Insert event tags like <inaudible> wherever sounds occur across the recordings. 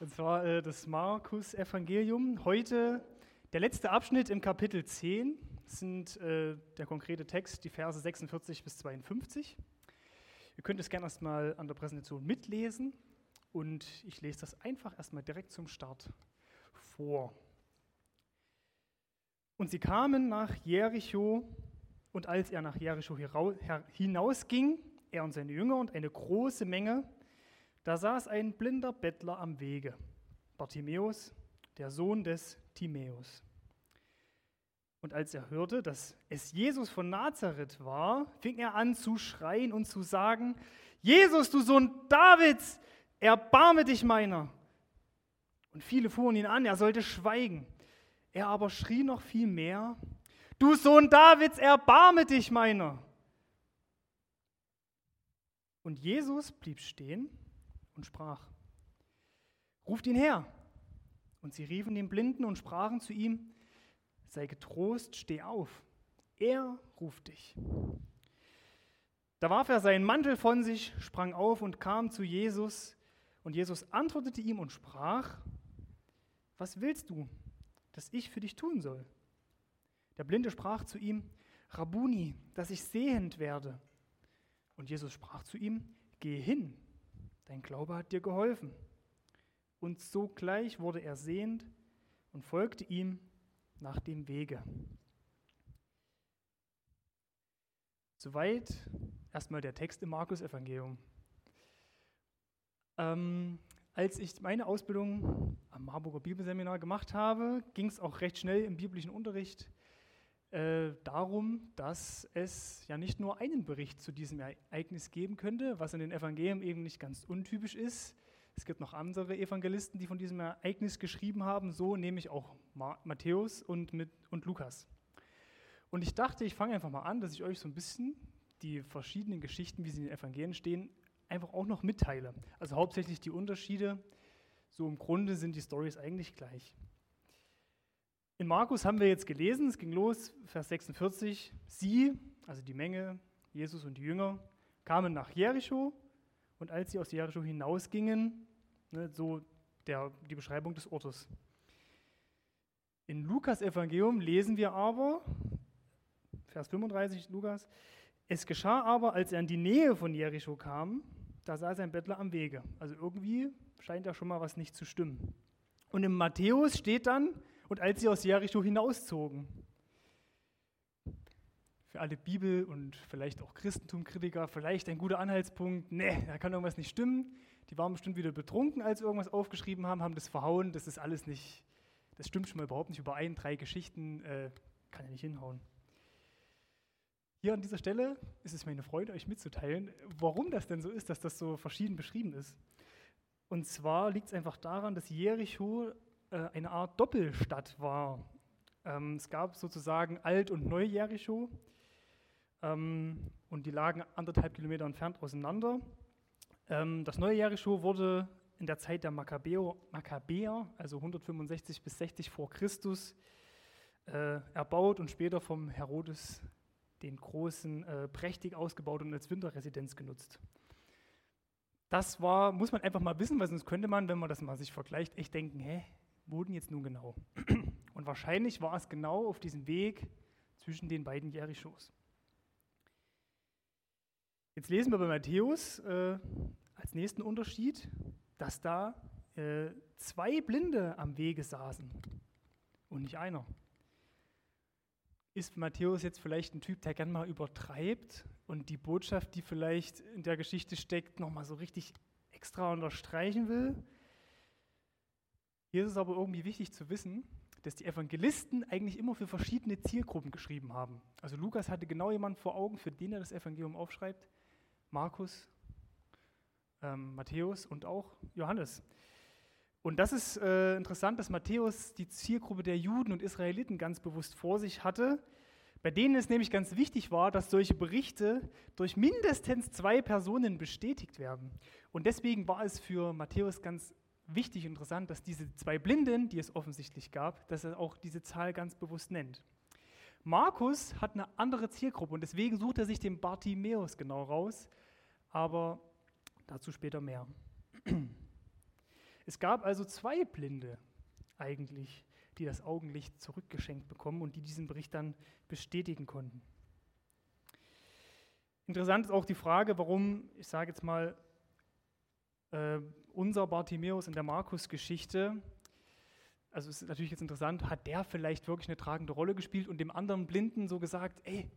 Und zwar äh, das Markus-Evangelium. Heute der letzte Abschnitt im Kapitel 10 sind äh, der konkrete Text, die Verse 46 bis 52. Ihr könnt es gerne erstmal an der Präsentation mitlesen und ich lese das einfach erstmal direkt zum Start vor. Und sie kamen nach Jericho und als er nach Jericho hinausging, er und seine Jünger und eine große Menge, da saß ein blinder Bettler am Wege, Bartimäus, der Sohn des Timäus. Und als er hörte, dass es Jesus von Nazareth war, fing er an zu schreien und zu sagen, Jesus, du Sohn Davids, erbarme dich meiner. Und viele fuhren ihn an, er sollte schweigen. Er aber schrie noch viel mehr, du Sohn Davids, erbarme dich meiner. Und Jesus blieb stehen und sprach, ruft ihn her. Und sie riefen den Blinden und sprachen zu ihm, sei getrost, steh auf, er ruft dich. Da warf er seinen Mantel von sich, sprang auf und kam zu Jesus. Und Jesus antwortete ihm und sprach, was willst du, dass ich für dich tun soll? Der Blinde sprach zu ihm, Rabuni, dass ich sehend werde. Und Jesus sprach zu ihm, geh hin, dein Glaube hat dir geholfen. Und sogleich wurde er sehend und folgte ihm nach dem Wege. Soweit erstmal der Text im Markus-Evangelium. Ähm, als ich meine Ausbildung am Marburger Bibelseminar gemacht habe, ging es auch recht schnell im biblischen Unterricht äh, darum, dass es ja nicht nur einen Bericht zu diesem Ereignis geben könnte, was in den Evangelien eben nicht ganz untypisch ist. Es gibt noch andere Evangelisten, die von diesem Ereignis geschrieben haben, so nämlich auch Matthäus und, mit, und Lukas. Und ich dachte, ich fange einfach mal an, dass ich euch so ein bisschen die verschiedenen Geschichten, wie sie in den Evangelien stehen, einfach auch noch mitteile. Also hauptsächlich die Unterschiede. So im Grunde sind die Stories eigentlich gleich. In Markus haben wir jetzt gelesen, es ging los, Vers 46, sie, also die Menge, Jesus und die Jünger, kamen nach Jericho und als sie aus Jericho hinausgingen, ne, so der, die Beschreibung des Ortes. In Lukas Evangelium lesen wir aber, Vers 35 Lukas, es geschah aber, als er in die Nähe von Jericho kam, da saß ein Bettler am Wege. Also irgendwie scheint da schon mal was nicht zu stimmen. Und im Matthäus steht dann, und als sie aus Jericho hinauszogen. Für alle Bibel- und vielleicht auch Christentumkritiker vielleicht ein guter Anhaltspunkt, ne, da kann irgendwas nicht stimmen. Die waren bestimmt wieder betrunken, als sie irgendwas aufgeschrieben haben, haben das verhauen, das ist alles nicht, das stimmt schon mal überhaupt nicht überein, drei Geschichten, äh, kann ja nicht hinhauen. Hier an dieser Stelle ist es meine Freude, euch mitzuteilen, warum das denn so ist, dass das so verschieden beschrieben ist. Und zwar liegt es einfach daran, dass Jericho eine Art Doppelstadt war. Ähm, es gab sozusagen Alt- und Neu-Jericho ähm, und die lagen anderthalb Kilometer entfernt auseinander. Ähm, das neue wurde in der Zeit der Makkabäer, Makkabäer also 165 bis 60 vor Christus, äh, erbaut und später vom Herodes den Großen äh, prächtig ausgebaut und als Winterresidenz genutzt. Das war, muss man einfach mal wissen, weil sonst könnte man, wenn man das mal sich vergleicht, echt denken, hä, wo denn jetzt nun genau? <clears throat> Und wahrscheinlich war es genau auf diesem Weg zwischen den beiden Jerichos. Jetzt lesen wir bei Matthäus äh, als nächsten Unterschied, dass da äh, zwei Blinde am Wege saßen und nicht einer. Ist Matthäus jetzt vielleicht ein Typ, der gern mal übertreibt und die Botschaft, die vielleicht in der Geschichte steckt, nochmal so richtig extra unterstreichen will? Hier ist es aber irgendwie wichtig zu wissen, dass die Evangelisten eigentlich immer für verschiedene Zielgruppen geschrieben haben. Also Lukas hatte genau jemanden vor Augen, für den er das Evangelium aufschreibt. Markus, ähm, Matthäus und auch Johannes. Und das ist äh, interessant, dass Matthäus die Zielgruppe der Juden und Israeliten ganz bewusst vor sich hatte, bei denen es nämlich ganz wichtig war, dass solche Berichte durch mindestens zwei Personen bestätigt werden. Und deswegen war es für Matthäus ganz wichtig interessant, dass diese zwei Blinden, die es offensichtlich gab, dass er auch diese Zahl ganz bewusst nennt. Markus hat eine andere Zielgruppe und deswegen sucht er sich den Bartimäus genau raus, aber dazu später mehr. Es gab also zwei Blinde eigentlich, die das Augenlicht zurückgeschenkt bekommen und die diesen Bericht dann bestätigen konnten. Interessant ist auch die Frage, warum, ich sage jetzt mal, äh, unser Bartimäus in der Markus-Geschichte, also es ist natürlich jetzt interessant, hat der vielleicht wirklich eine tragende Rolle gespielt und dem anderen Blinden so gesagt, ey,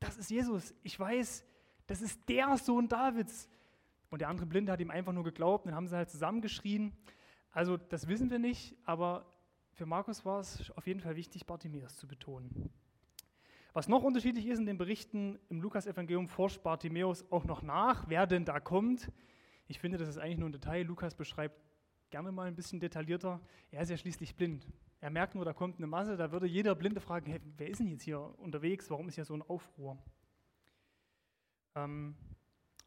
das ist Jesus, ich weiß, das ist der Sohn Davids. Und der andere Blinde hat ihm einfach nur geglaubt und dann haben sie halt zusammengeschrien. Also das wissen wir nicht, aber für Markus war es auf jeden Fall wichtig, Bartimäus zu betonen. Was noch unterschiedlich ist in den Berichten im Lukas-Evangelium, forscht Bartimäus auch noch nach, wer denn da kommt. Ich finde, das ist eigentlich nur ein Detail. Lukas beschreibt gerne mal ein bisschen detaillierter. Er ist ja schließlich blind. Er merkt nur, da kommt eine Masse, da würde jeder Blinde fragen, hey, wer ist denn jetzt hier unterwegs? Warum ist hier so ein Aufruhr? Ähm,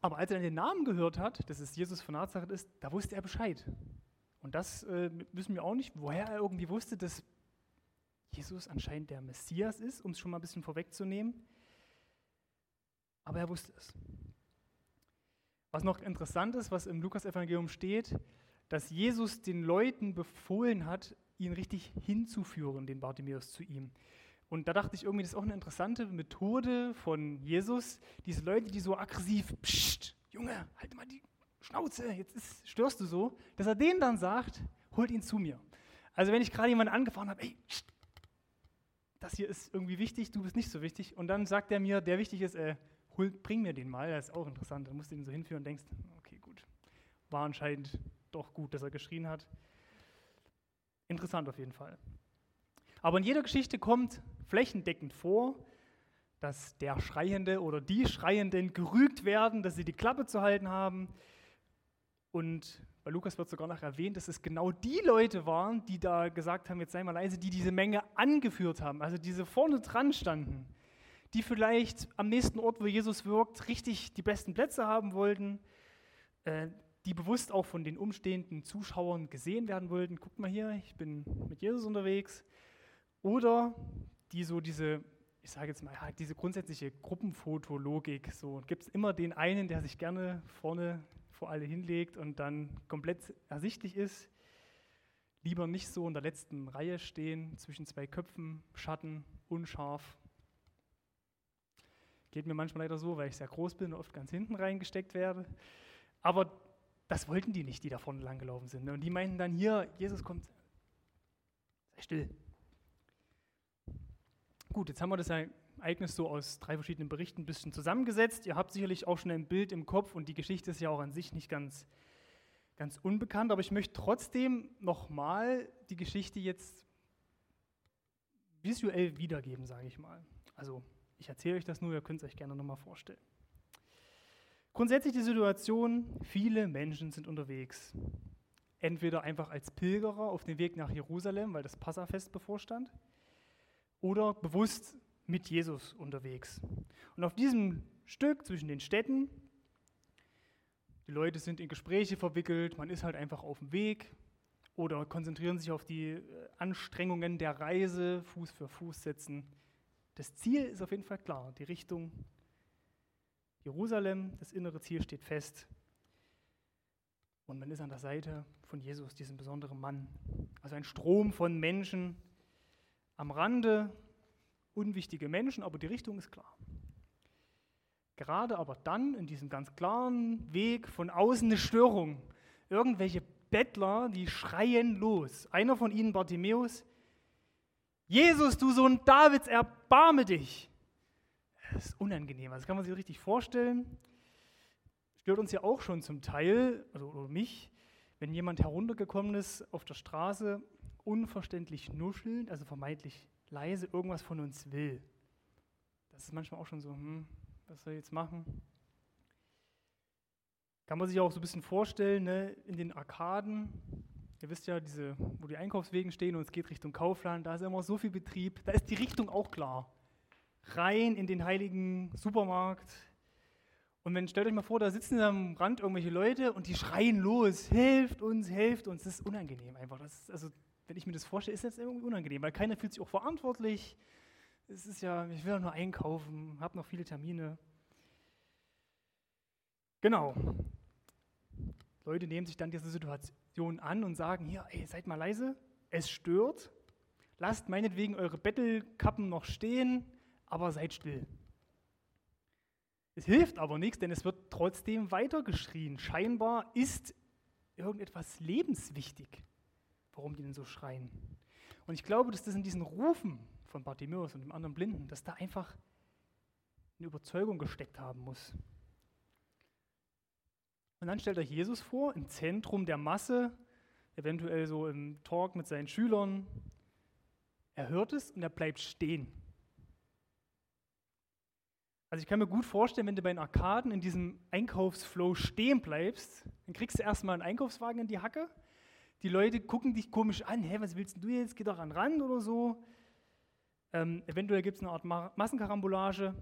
aber als er dann den Namen gehört hat, dass es Jesus von Nazareth ist, da wusste er Bescheid. Und das äh, wissen wir auch nicht, woher er irgendwie wusste, dass Jesus anscheinend der Messias ist, um es schon mal ein bisschen vorwegzunehmen. Aber er wusste es. Was noch interessant ist, was im Lukas-Evangelium steht, dass Jesus den Leuten befohlen hat, ihn richtig hinzuführen, den Bartimäus zu ihm. Und da dachte ich irgendwie, das ist auch eine interessante Methode von Jesus, diese Leute, die so aggressiv, pst, Junge, halt mal die Schnauze, jetzt ist, störst du so, dass er denen dann sagt, holt ihn zu mir. Also wenn ich gerade jemanden angefahren habe, ey, pst, das hier ist irgendwie wichtig, du bist nicht so wichtig. Und dann sagt er mir, der wichtig ist, äh, hol, bring mir den mal, das ist auch interessant. Dann musst du ihn so hinführen und denkst, okay, gut, war anscheinend doch gut, dass er geschrien hat. Interessant auf jeden Fall. Aber in jeder Geschichte kommt flächendeckend vor, dass der Schreiende oder die Schreienden gerügt werden, dass sie die Klappe zu halten haben. Und bei Lukas wird sogar noch erwähnt, dass es genau die Leute waren, die da gesagt haben, jetzt sei mal leise, die diese Menge angeführt haben, also diese vorne dran standen, die vielleicht am nächsten Ort, wo Jesus wirkt, richtig die besten Plätze haben wollten, äh, die bewusst auch von den umstehenden Zuschauern gesehen werden wollten. Guckt mal hier, ich bin mit Jesus unterwegs. Oder die so diese, ich sage jetzt mal, ja, diese grundsätzliche Gruppenfotologik, so gibt es immer den einen, der sich gerne vorne vor alle hinlegt und dann komplett ersichtlich ist. Lieber nicht so in der letzten Reihe stehen, zwischen zwei Köpfen, Schatten, unscharf. Geht mir manchmal leider so, weil ich sehr groß bin und oft ganz hinten reingesteckt werde. Aber das wollten die nicht, die da vorne langgelaufen sind. Und die meinten dann hier, Jesus kommt, sei still, Gut, jetzt haben wir das Ereignis so aus drei verschiedenen Berichten ein bisschen zusammengesetzt. Ihr habt sicherlich auch schon ein Bild im Kopf und die Geschichte ist ja auch an sich nicht ganz, ganz unbekannt, aber ich möchte trotzdem nochmal die Geschichte jetzt visuell wiedergeben, sage ich mal. Also ich erzähle euch das nur, ihr könnt es euch gerne nochmal vorstellen. Grundsätzlich die Situation, viele Menschen sind unterwegs. Entweder einfach als Pilgerer auf dem Weg nach Jerusalem, weil das Passafest bevorstand, oder bewusst mit Jesus unterwegs. Und auf diesem Stück zwischen den Städten, die Leute sind in Gespräche verwickelt, man ist halt einfach auf dem Weg oder konzentrieren sich auf die äh, Anstrengungen der Reise, Fuß für Fuß setzen. Das Ziel ist auf jeden Fall klar, die Richtung Jerusalem, das innere Ziel steht fest. Und man ist an der Seite von Jesus, diesem besonderen Mann. Also ein Strom von Menschen, am Rande unwichtige Menschen, aber die Richtung ist klar. Gerade aber dann in diesem ganz klaren Weg von außen eine Störung. Irgendwelche Bettler, die schreien los. Einer von ihnen, Bartimäus, Jesus, du Sohn Davids, erbarme dich. Das ist unangenehm, das kann man sich richtig vorstellen. Stört uns ja auch schon zum Teil, also mich, wenn jemand heruntergekommen ist auf der Straße unverständlich nuschelnd, also vermeintlich leise, irgendwas von uns will. Das ist manchmal auch schon so, hm, was soll ich jetzt machen? Kann man sich auch so ein bisschen vorstellen, ne, in den Arkaden, ihr wisst ja, diese, wo die Einkaufswegen stehen und es geht Richtung Kaufland, da ist immer so viel Betrieb, da ist die Richtung auch klar. Rein in den heiligen Supermarkt. Und wenn, stellt euch mal vor, da sitzen am Rand irgendwelche Leute und die schreien los, hilft uns, hilft uns. Das ist unangenehm einfach. Ist, also wenn ich mir das vorstelle, ist das irgendwie unangenehm, weil keiner fühlt sich auch verantwortlich. Es ist ja, ich will doch nur einkaufen, habe noch viele Termine. Genau. Leute nehmen sich dann diese Situation an und sagen, hier, ey, seid mal leise, es stört, lasst meinetwegen eure Bettelkappen noch stehen, aber seid still. Es hilft aber nichts, denn es wird trotzdem weitergeschrien. Scheinbar ist irgendetwas lebenswichtig, warum die denn so schreien. Und ich glaube, dass das in diesen Rufen von Bartimäus und dem anderen Blinden, dass da einfach eine Überzeugung gesteckt haben muss. Und dann stellt er Jesus vor, im Zentrum der Masse, eventuell so im Talk mit seinen Schülern. Er hört es und er bleibt stehen. Also ich kann mir gut vorstellen, wenn du bei den Arkaden in diesem Einkaufsflow stehen bleibst, dann kriegst du erstmal einen Einkaufswagen in die Hacke. Die Leute gucken dich komisch an, hä, was willst du jetzt? Geh doch an Rand oder so. Ähm, eventuell gibt es eine Art Massenkarambolage.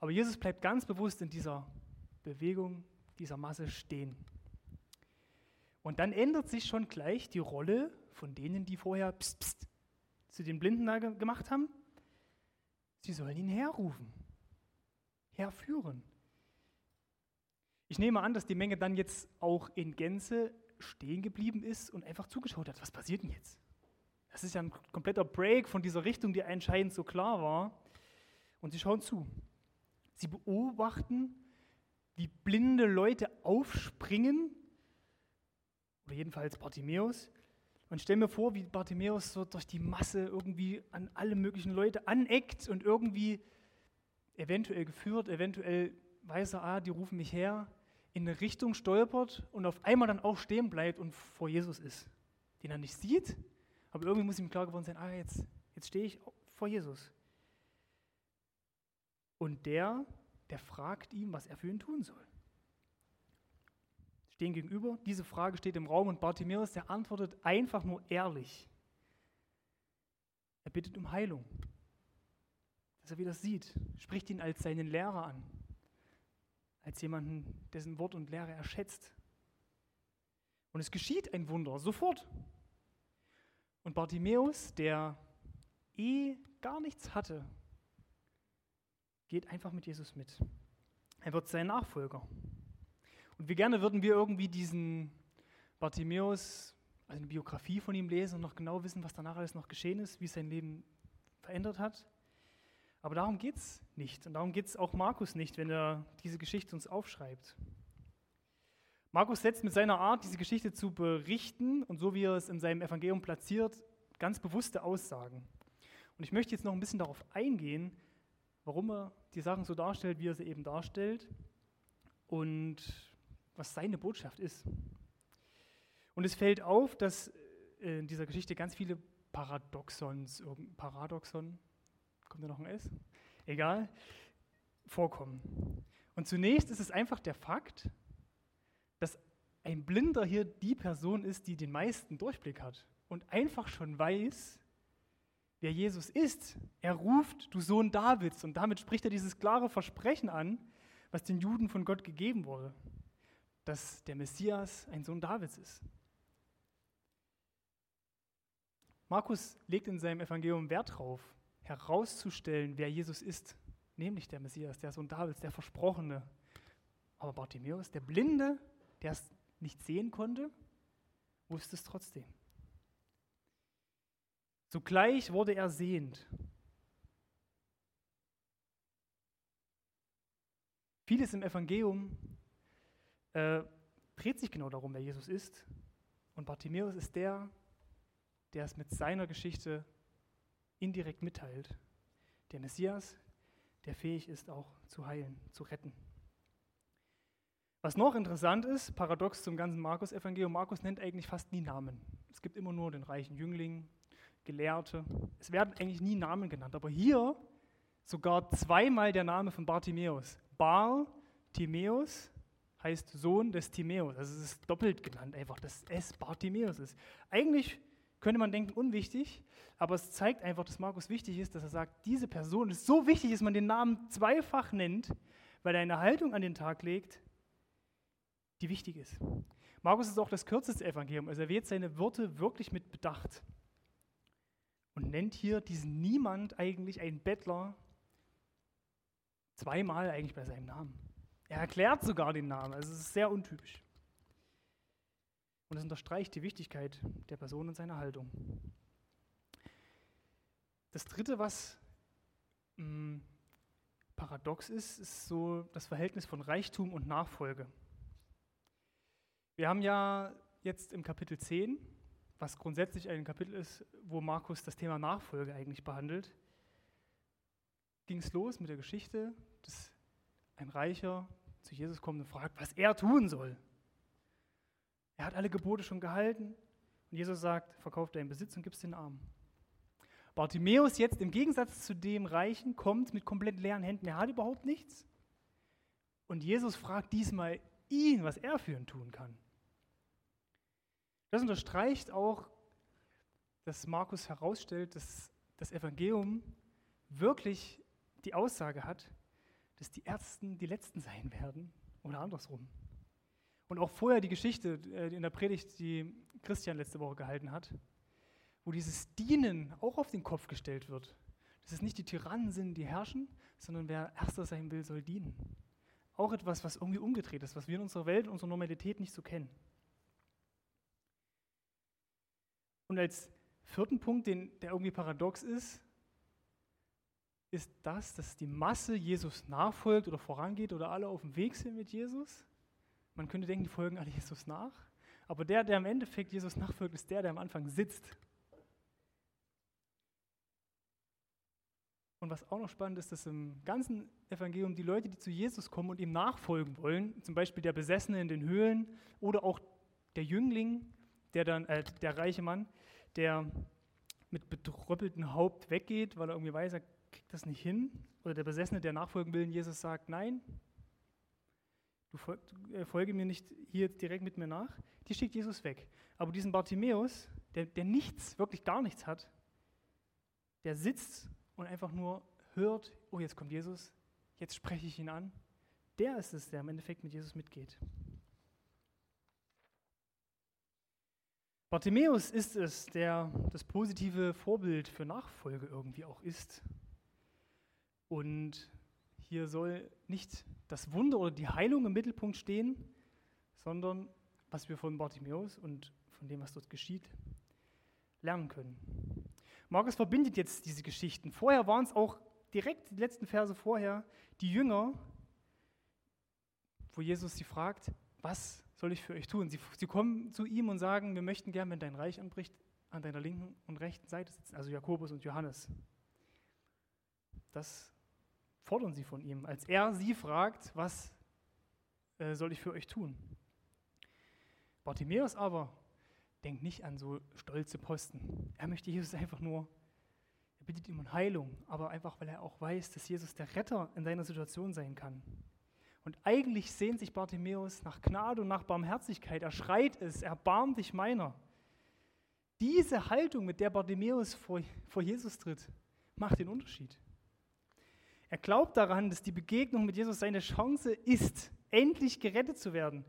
Aber Jesus bleibt ganz bewusst in dieser Bewegung, dieser Masse stehen. Und dann ändert sich schon gleich die Rolle von denen, die vorher pst, pst, zu den Blinden da gemacht haben. Sie sollen ihn herrufen, herführen. Ich nehme an, dass die Menge dann jetzt auch in Gänze stehen geblieben ist und einfach zugeschaut hat. Was passiert denn jetzt? Das ist ja ein kompletter Break von dieser Richtung, die anscheinend so klar war. Und sie schauen zu. Sie beobachten, wie blinde Leute aufspringen, oder jedenfalls Bartimäus, und stell mir vor, wie Bartimäus so durch die Masse irgendwie an alle möglichen Leute aneckt und irgendwie eventuell geführt, eventuell weiß er, ah, die rufen mich her, in eine Richtung stolpert und auf einmal dann auch stehen bleibt und vor Jesus ist, den er nicht sieht, aber irgendwie muss ihm klar geworden sein, ah, jetzt, jetzt stehe ich vor Jesus. Und der, der fragt ihn, was er für ihn tun soll. Stehen gegenüber, diese Frage steht im Raum und Bartimäus, der antwortet einfach nur ehrlich. Er bittet um Heilung, dass er wieder sieht, spricht ihn als seinen Lehrer an, als jemanden, dessen Wort und Lehre er schätzt. Und es geschieht ein Wunder, sofort. Und Bartimäus, der eh gar nichts hatte, geht einfach mit Jesus mit. Er wird sein Nachfolger. Und wie gerne würden wir irgendwie diesen Bartimäus, also eine Biografie von ihm lesen und noch genau wissen, was danach alles noch geschehen ist, wie sein Leben verändert hat. Aber darum geht es nicht. Und darum geht es auch Markus nicht, wenn er diese Geschichte uns aufschreibt. Markus setzt mit seiner Art, diese Geschichte zu berichten und so wie er es in seinem Evangelium platziert, ganz bewusste Aussagen. Und ich möchte jetzt noch ein bisschen darauf eingehen, warum er die Sachen so darstellt, wie er sie eben darstellt und was seine Botschaft ist. Und es fällt auf, dass äh, in dieser Geschichte ganz viele Paradoxons, Paradoxon, kommt da noch ein S? Egal, vorkommen. Und zunächst ist es einfach der Fakt, dass ein Blinder hier die Person ist, die den meisten Durchblick hat und einfach schon weiß, wer Jesus ist. Er ruft, du Sohn Davids. Und damit spricht er dieses klare Versprechen an, was den Juden von Gott gegeben wurde, dass der Messias ein Sohn Davids ist. Markus legt in seinem Evangelium Wert darauf, herauszustellen, wer Jesus ist, nämlich der Messias, der Sohn Davids, der Versprochene. Aber Bartimäus, der Blinde, der es nicht sehen konnte, wusste es trotzdem. Sogleich wurde er sehend. Vieles im Evangelium äh, dreht sich genau darum, wer Jesus ist. Und Bartimäus ist der, der es mit seiner Geschichte indirekt mitteilt. Der Messias, der fähig ist, auch zu heilen, zu retten. Was noch interessant ist, paradox zum ganzen Markus-Evangelium, Markus nennt eigentlich fast nie Namen. Es gibt immer nur den reichen Jüngling, Gelehrte. Es werden eigentlich nie Namen genannt, aber hier sogar zweimal der Name von Bartimäus. Bar Timäus heißt Sohn des Timäus. Also es ist doppelt genannt, einfach, dass es Bartimäus ist. Eigentlich könnte man denken, unwichtig, aber es zeigt einfach, dass Markus wichtig ist, dass er sagt, diese Person ist so wichtig, dass man den Namen zweifach nennt, weil er eine Haltung an den Tag legt, die wichtig ist. Markus ist auch das kürzeste Evangelium, also er wählt seine Worte wirklich mit Bedacht und nennt hier diesen Niemand eigentlich einen Bettler zweimal eigentlich bei seinem Namen. Er erklärt sogar den Namen, also es ist sehr untypisch. Und es unterstreicht die Wichtigkeit der Person und seiner Haltung. Das Dritte, was mh, hm, paradox ist, ist so das Verhältnis von Reichtum und Nachfolge. Wir haben ja jetzt im Kapitel 10, was grundsätzlich ein Kapitel ist, wo Markus das Thema Nachfolge eigentlich behandelt, ging es los mit der Geschichte, dass ein Reicher zu Jesus kommt und fragt, was er tun soll. Er hat alle Gebote schon gehalten und Jesus sagt, verkauf deinen Besitz und gib es den Armen. Bartimäus jetzt im Gegensatz zu dem Reichen kommt mit komplett leeren Händen. Er hat überhaupt nichts. Und Jesus fragt diesmal ihn, was er für ihn tun kann. Das unterstreicht auch, dass Markus herausstellt, dass das Evangelium wirklich die Aussage hat, dass die Ärzten die Letzten sein werden oder andersrum. Und auch vorher die Geschichte äh, in der Predigt, die Christian letzte Woche gehalten hat, wo dieses Dienen auch auf den Kopf gestellt wird. Dass es nicht die Tyrannen sind, die herrschen, sondern wer Erster sein will, soll dienen. Auch etwas, was irgendwie umgedreht ist, was wir in unserer Welt, in unserer Normalität nicht so kennen. Und als vierten Punkt, den, der irgendwie paradox ist, ist das, dass die Masse Jesus nachfolgt oder vorangeht oder alle auf dem Weg sind mit Jesus. Man könnte denken, die folgen alle Jesus nach. Aber der, der im Endeffekt Jesus nachfolgt, ist der, der am Anfang sitzt Und was auch noch spannend ist, dass im ganzen Evangelium die Leute, die zu Jesus kommen und ihm nachfolgen wollen, zum Beispiel der Besessene in den Höhlen oder auch der Jüngling, der dann, äh, der reiche Mann, der mit betröppeltem Haupt weggeht, weil er irgendwie weiß, er kriegt das nicht hin, oder der Besessene, der nachfolgen will, und Jesus sagt, nein, du äh, folge mir nicht hier direkt mit mir nach, die schickt Jesus weg. Aber diesen Bartimäus, der, der nichts, wirklich gar nichts hat, der sitzt und einfach nur hört, oh, jetzt kommt Jesus, jetzt spreche ich ihn an, der ist es, der im Endeffekt mit Jesus mitgeht. Bartimäus ist es, der das positive Vorbild für Nachfolge irgendwie auch ist. Und hier soll nicht das Wunder oder die Heilung im Mittelpunkt stehen, sondern was wir von Bartimäus und von dem, was dort geschieht, lernen können. Markus verbindet jetzt diese Geschichten. Vorher waren es auch direkt die letzten Verse vorher die Jünger, wo Jesus sie fragt, was soll ich für euch tun? Sie, sie kommen zu ihm und sagen, wir möchten gern, wenn dein Reich anbricht, an deiner linken und rechten Seite sitzen, also Jakobus und Johannes. Das fordern sie von ihm, als er sie fragt, was äh, soll ich für euch tun? Bartimäus aber denkt nicht an so stolze Posten. Er möchte Jesus einfach nur, er bittet ihm um Heilung, aber einfach, weil er auch weiß, dass Jesus der Retter in seiner Situation sein kann. Und eigentlich sehnt sich Bartimäus nach Gnade und nach Barmherzigkeit. Er schreit es, erbarm dich meiner. Diese Haltung, mit der Bartimäus vor, vor Jesus tritt, macht den Unterschied. Er glaubt daran, dass die Begegnung mit Jesus seine Chance ist, endlich gerettet zu werden.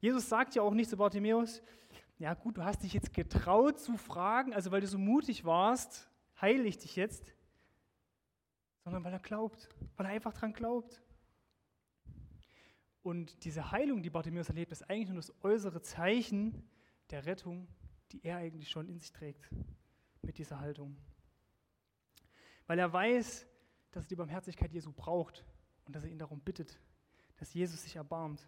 Jesus sagt ja auch nicht zu Bartimäus, ja gut, du hast dich jetzt getraut zu fragen, also weil du so mutig warst, heile ich dich jetzt, sondern weil er glaubt, weil er einfach dran glaubt. Und diese Heilung, die Bartimäus erlebt, ist eigentlich nur das äußere Zeichen der Rettung, die er eigentlich schon in sich trägt mit dieser Haltung. Weil er weiß, dass er die Barmherzigkeit Jesu braucht und dass er ihn darum bittet, dass Jesus sich erbarmt.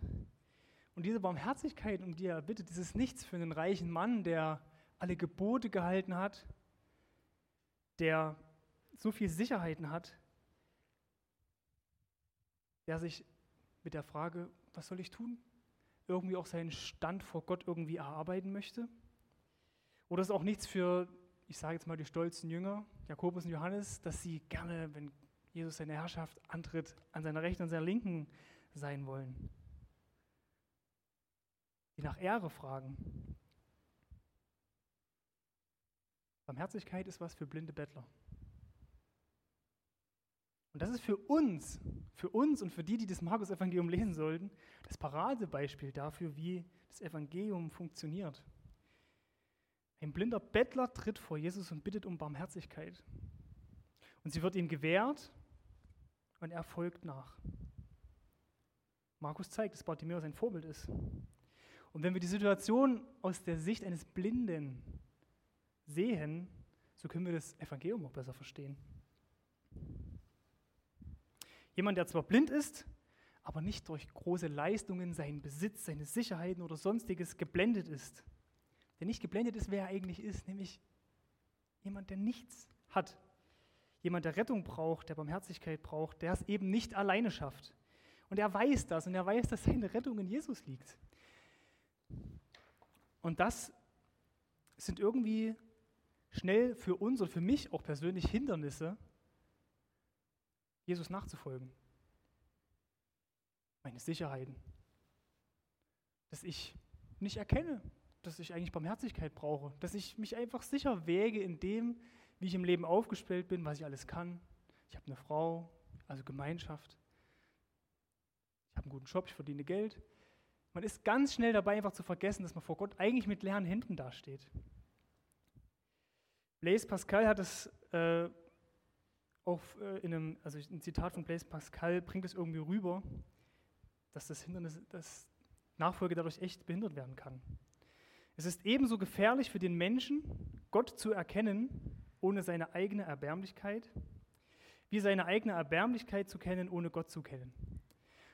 Und diese Barmherzigkeit, um die er bittet, ist nichts für einen reichen Mann, der alle Gebote gehalten hat, der so viel Sicherheiten hat, der sich mit der Frage, was soll ich tun, irgendwie auch seinen Stand vor Gott irgendwie erarbeiten möchte. Oder ist auch nichts für, ich sage jetzt mal, die stolzen Jünger, Jakobus und Johannes, dass sie gerne, wenn Jesus seine Herrschaft antritt, an seiner rechten und seiner linken sein wollen die nach Ehre fragen. Barmherzigkeit ist was für blinde Bettler. Und das ist für uns, für uns und für die, die das Markus-Evangelium lesen sollten, das Paradebeispiel dafür, wie das Evangelium funktioniert. Ein blinder Bettler tritt vor Jesus und bittet um Barmherzigkeit. Und sie wird ihm gewährt und er folgt nach. Markus zeigt, dass Bartimäus ein Vorbild ist. Und wenn wir die Situation aus der Sicht eines Blinden sehen, so können wir das Evangelium auch besser verstehen. Jemand, der zwar blind ist, aber nicht durch große Leistungen, seinen Besitz, seine Sicherheiten oder sonstiges geblendet ist. Der nicht geblendet ist, wer er eigentlich ist, nämlich jemand, der nichts hat. Jemand, der Rettung braucht, der Barmherzigkeit braucht, der es eben nicht alleine schafft. Und er weiß das und er weiß, dass seine Rettung in Jesus liegt. Und das sind irgendwie schnell für uns und für mich auch persönlich Hindernisse, Jesus nachzufolgen. Meine Sicherheiten. Dass ich nicht erkenne, dass ich eigentlich Barmherzigkeit brauche. Dass ich mich einfach sicher wäge in dem, wie ich im Leben aufgestellt bin, was ich alles kann. Ich habe eine Frau, also Gemeinschaft. Ich habe einen guten Job, ich verdiene Geld. Man ist ganz schnell dabei, einfach zu vergessen, dass man vor Gott eigentlich mit leeren Händen dasteht. Blaise Pascal hat es äh, auf, äh, in einem, also ein Zitat von Blaise Pascal bringt es irgendwie rüber, dass das Hindernis, dass Nachfolge dadurch echt behindert werden kann. Es ist ebenso gefährlich für den Menschen, Gott zu erkennen, ohne seine eigene Erbärmlichkeit, wie seine eigene Erbärmlichkeit zu kennen, ohne Gott zu kennen.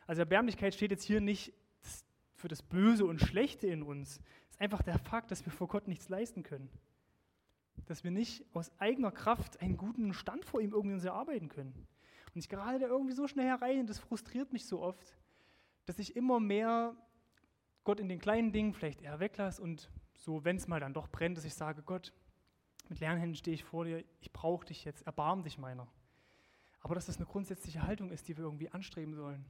Also Erbärmlichkeit steht jetzt hier nicht für das Böse und Schlechte in uns. Es ist einfach der Fakt, dass wir vor Gott nichts leisten können dass wir nicht aus eigener Kraft einen guten Stand vor ihm irgendwie uns erarbeiten können. Und ich gerate da irgendwie so schnell herein und das frustriert mich so oft, dass ich immer mehr Gott in den kleinen Dingen vielleicht eher weglasse und so, wenn es mal dann doch brennt, dass ich sage, Gott, mit leeren Händen stehe ich vor dir, ich brauche dich jetzt, erbarm dich meiner. Aber dass das eine grundsätzliche Haltung ist, die wir irgendwie anstreben sollen.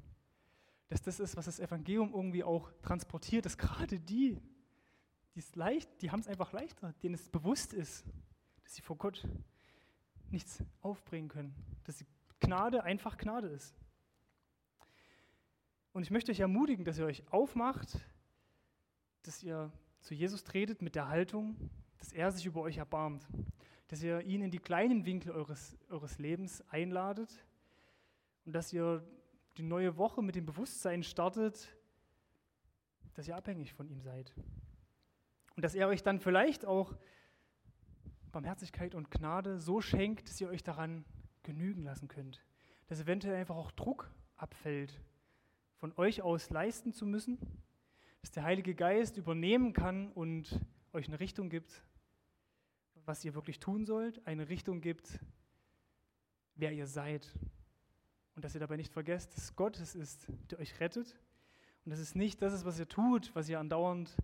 Dass das ist, was das Evangelium irgendwie auch transportiert, dass gerade die, die ist leicht, die haben es einfach leichter, denen es bewusst ist, dass sie vor Gott nichts aufbringen können, dass die Gnade einfach Gnade ist. Und ich möchte euch ermutigen, dass ihr euch aufmacht, dass ihr zu Jesus tretet mit der Haltung, dass er sich über euch erbarmt, dass ihr ihn in die kleinen Winkel eures, eures Lebens einladet und dass ihr die neue Woche mit dem Bewusstsein startet, dass ihr abhängig von ihm seid. Und dass er euch dann vielleicht auch Barmherzigkeit und Gnade so schenkt, dass ihr euch daran genügen lassen könnt. Dass eventuell einfach auch Druck abfällt, von euch aus leisten zu müssen, dass der Heilige Geist übernehmen kann und euch eine Richtung gibt, was ihr wirklich tun sollt, eine Richtung gibt, wer ihr seid. Und dass ihr dabei nicht vergesst, dass Gott es ist, der euch rettet. Und dass es nicht das ist, was ihr tut, was ihr andauernd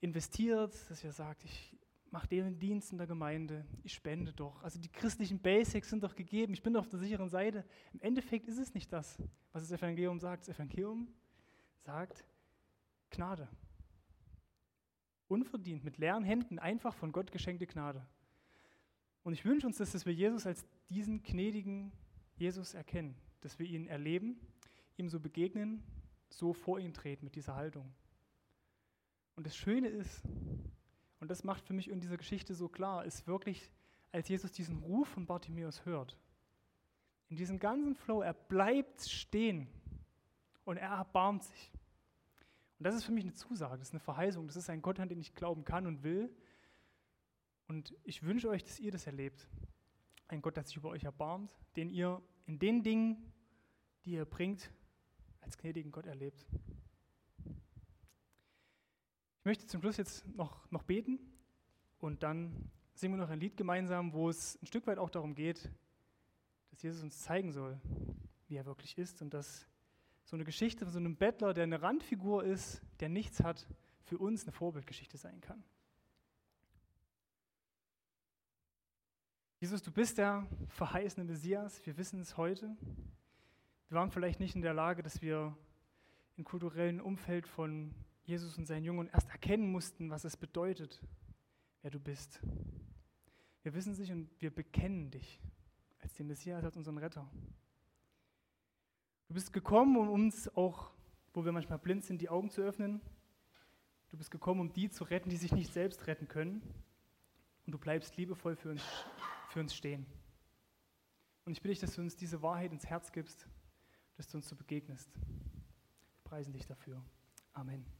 investiert, dass ihr sagt, ich mache den Dienst in der Gemeinde, ich spende doch. Also die christlichen Basics sind doch gegeben, ich bin doch auf der sicheren Seite. Im Endeffekt ist es nicht das, was das Evangelium sagt. Das Evangelium sagt Gnade. Unverdient, mit leeren Händen, einfach von Gott geschenkte Gnade. Und ich wünsche uns, dass wir Jesus als diesen gnädigen Jesus erkennen, dass wir ihn erleben, ihm so begegnen, so vor ihn treten mit dieser Haltung. Und das Schöne ist, und das macht für mich in dieser Geschichte so klar, ist wirklich, als Jesus diesen Ruf von Bartimäus hört, in diesem ganzen Flow, er bleibt stehen und er erbarmt sich. Und das ist für mich eine Zusage, das ist eine Verheißung, das ist ein Gott, an den ich glauben kann und will. Und ich wünsche euch, dass ihr das erlebt. Ein Gott, der sich über euch erbarmt, den ihr in den Dingen, die ihr bringt, als gnädigen Gott erlebt. Ich möchte zum Schluss jetzt noch, noch beten und dann singen wir noch ein Lied gemeinsam, wo es ein Stück weit auch darum geht, dass Jesus uns zeigen soll, wie er wirklich ist und dass so eine Geschichte von so einem Bettler, der eine Randfigur ist, der nichts hat, für uns eine Vorbildgeschichte sein kann. Jesus, du bist der verheißene Messias, wir wissen es heute. Wir waren vielleicht nicht in der Lage, dass wir im kulturellen Umfeld von Jesus und seinen Jungen erst erkennen mussten, was es bedeutet, wer du bist. Wir wissen sich und wir bekennen dich als den Messias, als unseren Retter. Du bist gekommen, um uns auch, wo wir manchmal blind sind, die Augen zu öffnen. Du bist gekommen, um die zu retten, die sich nicht selbst retten können. Und du bleibst liebevoll für uns, für uns stehen. Und ich bitte dich, dass du uns diese Wahrheit ins Herz gibst, dass du uns so begegnest. Wir preisen dich dafür. Amen.